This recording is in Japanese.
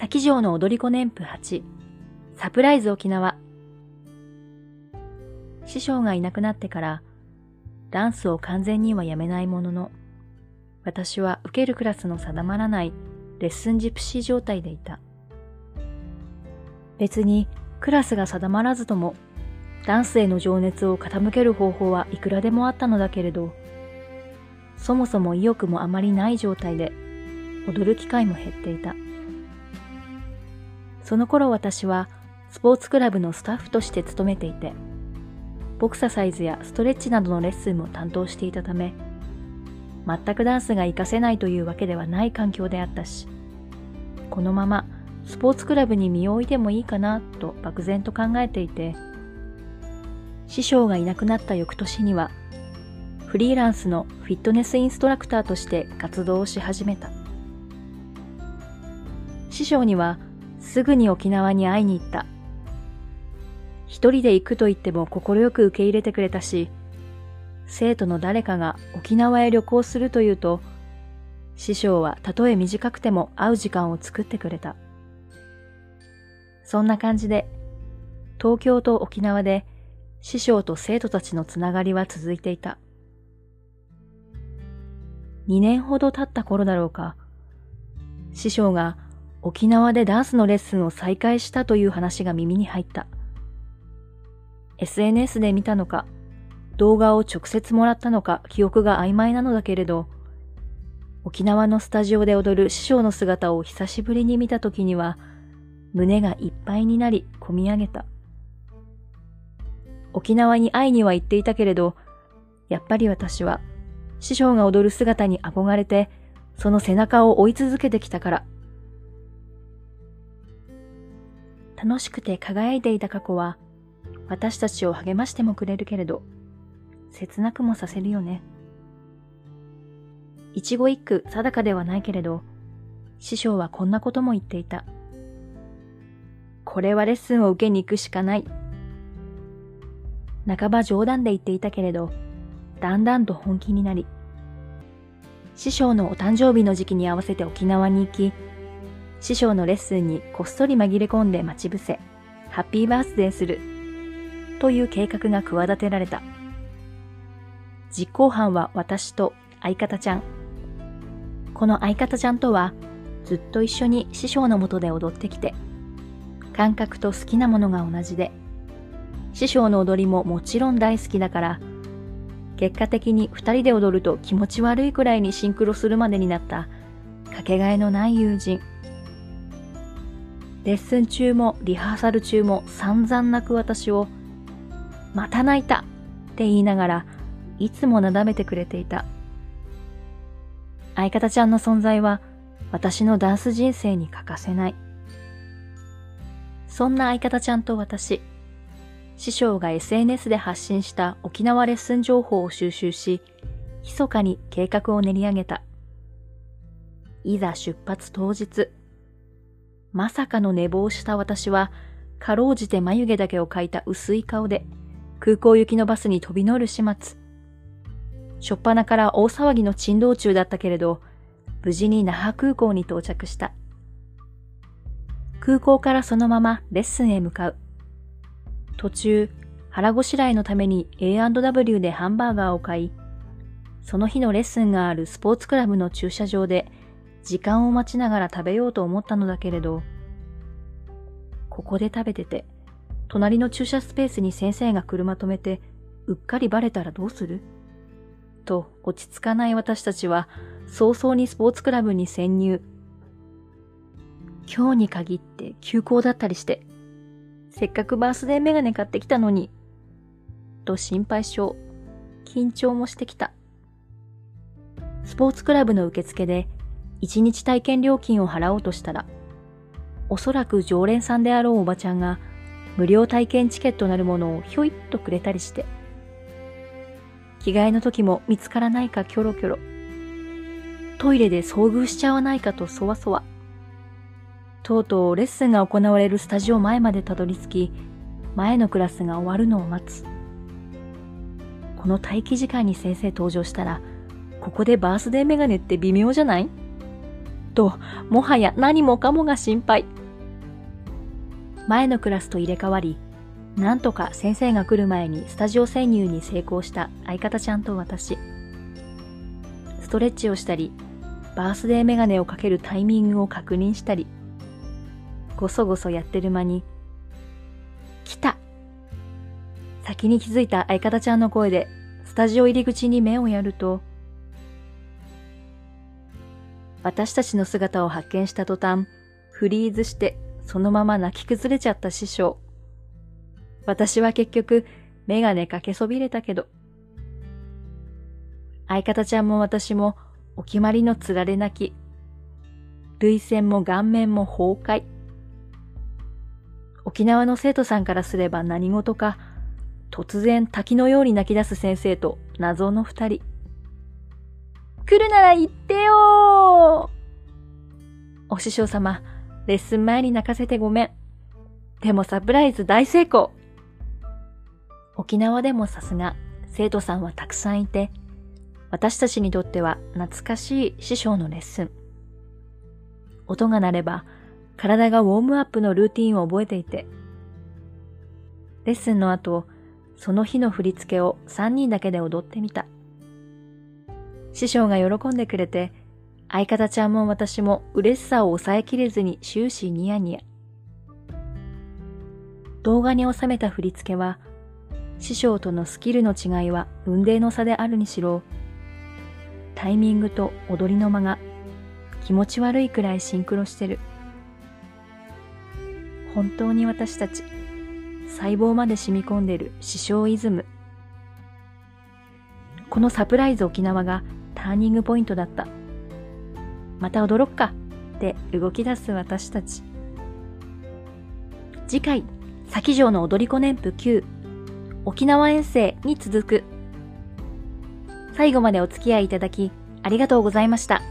先城の踊り子年譜8、サプライズ沖縄。師匠がいなくなってから、ダンスを完全にはやめないものの、私は受けるクラスの定まらないレッスンジプシー状態でいた。別にクラスが定まらずとも、ダンスへの情熱を傾ける方法はいくらでもあったのだけれど、そもそも意欲もあまりない状態で、踊る機会も減っていた。その頃私はスポーツクラブのスタッフとして勤めていて、ボクササイズやストレッチなどのレッスンも担当していたため、全くダンスが活かせないというわけではない環境であったし、このままスポーツクラブに身を置いてもいいかなと漠然と考えていて、師匠がいなくなった翌年には、フリーランスのフィットネスインストラクターとして活動をし始めた。師匠にはすぐに沖縄に会いに行った。一人で行くと言っても快く受け入れてくれたし、生徒の誰かが沖縄へ旅行するというと、師匠はたとえ短くても会う時間を作ってくれた。そんな感じで、東京と沖縄で師匠と生徒たちのつながりは続いていた。2年ほど経った頃だろうか、師匠が沖縄でダンスのレッスンを再開したという話が耳に入った。SNS で見たのか、動画を直接もらったのか記憶が曖昧なのだけれど、沖縄のスタジオで踊る師匠の姿を久しぶりに見た時には、胸がいっぱいになり込み上げた。沖縄に会いには行っていたけれど、やっぱり私は師匠が踊る姿に憧れて、その背中を追い続けてきたから、楽しくて輝いていた過去は、私たちを励ましてもくれるけれど、切なくもさせるよね。一語一句定かではないけれど、師匠はこんなことも言っていた。これはレッスンを受けに行くしかない。半ば冗談で言っていたけれど、だんだんと本気になり、師匠のお誕生日の時期に合わせて沖縄に行き、師匠のレッスンにこっそり紛れ込んで待ち伏せ、ハッピーバースデーする、という計画が企てられた。実行犯は私と相方ちゃん。この相方ちゃんとは、ずっと一緒に師匠のもとで踊ってきて、感覚と好きなものが同じで、師匠の踊りももちろん大好きだから、結果的に二人で踊ると気持ち悪いくらいにシンクロするまでになった、かけがえのない友人。レッスン中もリハーサル中も散々泣く私を、また泣いたって言いながらいつもなだめてくれていた。相方ちゃんの存在は私のダンス人生に欠かせない。そんな相方ちゃんと私、師匠が SNS で発信した沖縄レッスン情報を収集し、密かに計画を練り上げた。いざ出発当日、まさかの寝坊した私は、かろうじて眉毛だけを描いた薄い顔で、空港行きのバスに飛び乗る始末。しょっぱなから大騒ぎの珍道中だったけれど、無事に那覇空港に到着した。空港からそのままレッスンへ向かう。途中、腹ごしらえのために A&W でハンバーガーを買い、その日のレッスンがあるスポーツクラブの駐車場で時間を待ちながら食べようと思ったのだけれど、ここで食べてて、隣の駐車スペースに先生が車止めて、うっかりバレたらどうする？と落ち着かない私たちは早々にスポーツクラブに潜入。今日に限って休校だったりして、せっかくバースデーメガネ買ってきたのに、と心配性、緊張もしてきた。スポーツクラブの受付で1日体験料金を払おうとしたら、おそらく常連さんであろうおばちゃんが無料体験チケットなるものをひょいっとくれたりして、着替えの時も見つからないかキョロキョロ、トイレで遭遇しちゃわないかとそわそわ、とうとうレッスンが行われるスタジオ前までたどり着き、前のクラスが終わるのを待つ。この待機時間に先生登場したら、ここでバースデーメガネって微妙じゃない？と、もはや何もかもが心配。前のクラスと入れ替わり、なんとか先生が来る前にスタジオ潜入に成功した相方ちゃんと私。ストレッチをしたり、バースデーメガネをかけるタイミングを確認したり、ごそごそやってる間に、来た先に気づいた相方ちゃんの声で、スタジオ入り口に目をやると、私たちの姿を発見した途端、フリーズしてそのまま泣き崩れちゃった師匠。私は結局、メガネかけそびれたけど。相方ちゃんも私もお決まりのつられ泣き。涙腺も顔面も崩壊。沖縄の生徒さんからすれば何事か、突然滝のように泣き出す先生と謎の二人。来るなら言ってよお師匠様、レッスン前に泣かせてごめん。でもサプライズ大成功沖縄でもさすが生徒さんはたくさんいて、私たちにとっては懐かしい師匠のレッスン。音が鳴れば体がウォームアップのルーティンを覚えていて、レッスンの後、その日の振り付けを3人だけで踊ってみた。師匠が喜んでくれて、相方ちゃんも私も嬉しさを抑えきれずに終始ニヤニヤ。動画に収めた振り付けは、師匠とのスキルの違いは運命の差であるにしろ、タイミングと踊りの間が気持ち悪いくらいシンクロしてる。本当に私たち、細胞まで染み込んでる師匠イズム。このサプライズ沖縄がターニングポイントだった。また驚くかって動き出す私たち。次回、先城の踊り子年譜9、沖縄遠征に続く。最後までお付き合いいただき、ありがとうございました。